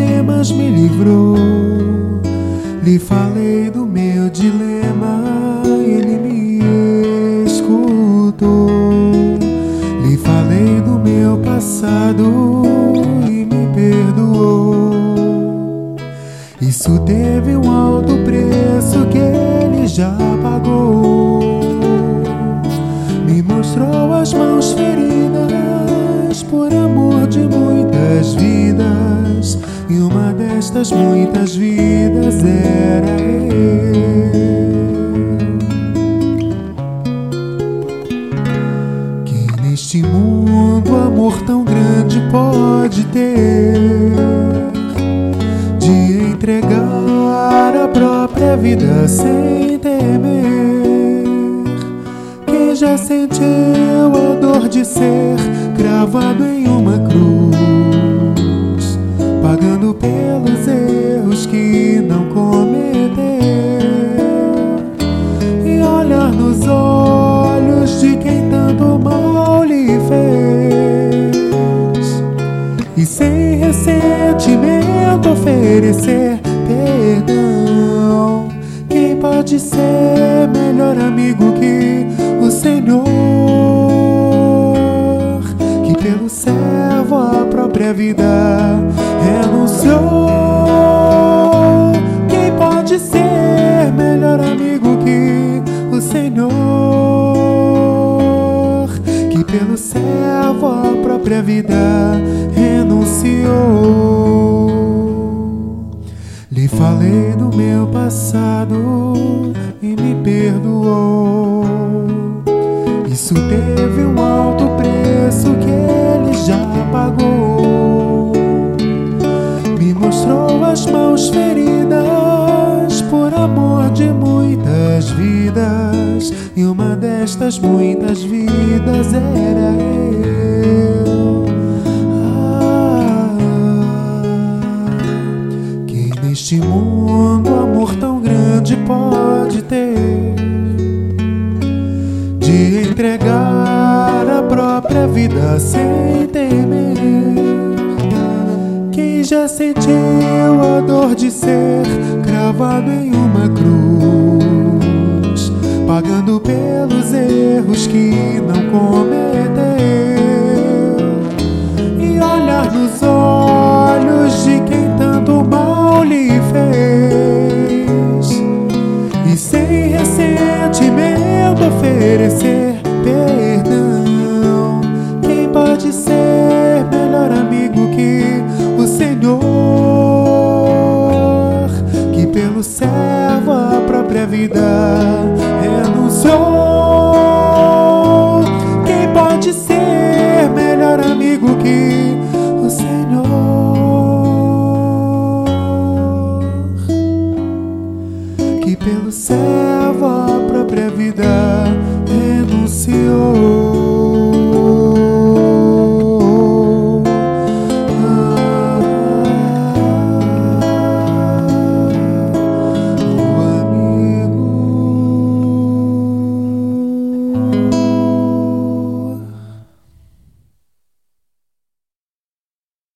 problemas me livrou. Lhe falei do meu dilema, ele me escutou. Lhe falei do meu passado e me perdoou. Isso teve um alto preço que ele já pagou. Me mostrou as mãos feridas por amor de muitas vidas. E uma destas muitas vidas era eu. Que neste mundo amor tão grande pode ter de entregar a própria vida sem temer. Quem já sentiu a dor de ser cravado em uma cruz, pagando pelos erros que não cometeu, e olhar nos olhos de quem tanto mal lhe fez, e sem ressentimento oferecer perdão. Quem pode ser melhor amigo que pelo servo a própria vida renunciou. Quem pode ser melhor amigo que o Senhor? Que pelo servo a própria vida renunciou. Lhe falei do meu passado e me perdoou. De muitas vidas. E uma destas muitas vidas era eu. Ah, que neste mundo amor tão grande pode ter de entregar a própria vida sem temer. Quem já sentiu a dor de ser cravado em uma cruz, erros que não cometeu, e olhar nos olhos de quem tanto mal lhe fez, e sem ressentimento oferecer perdão. Vida.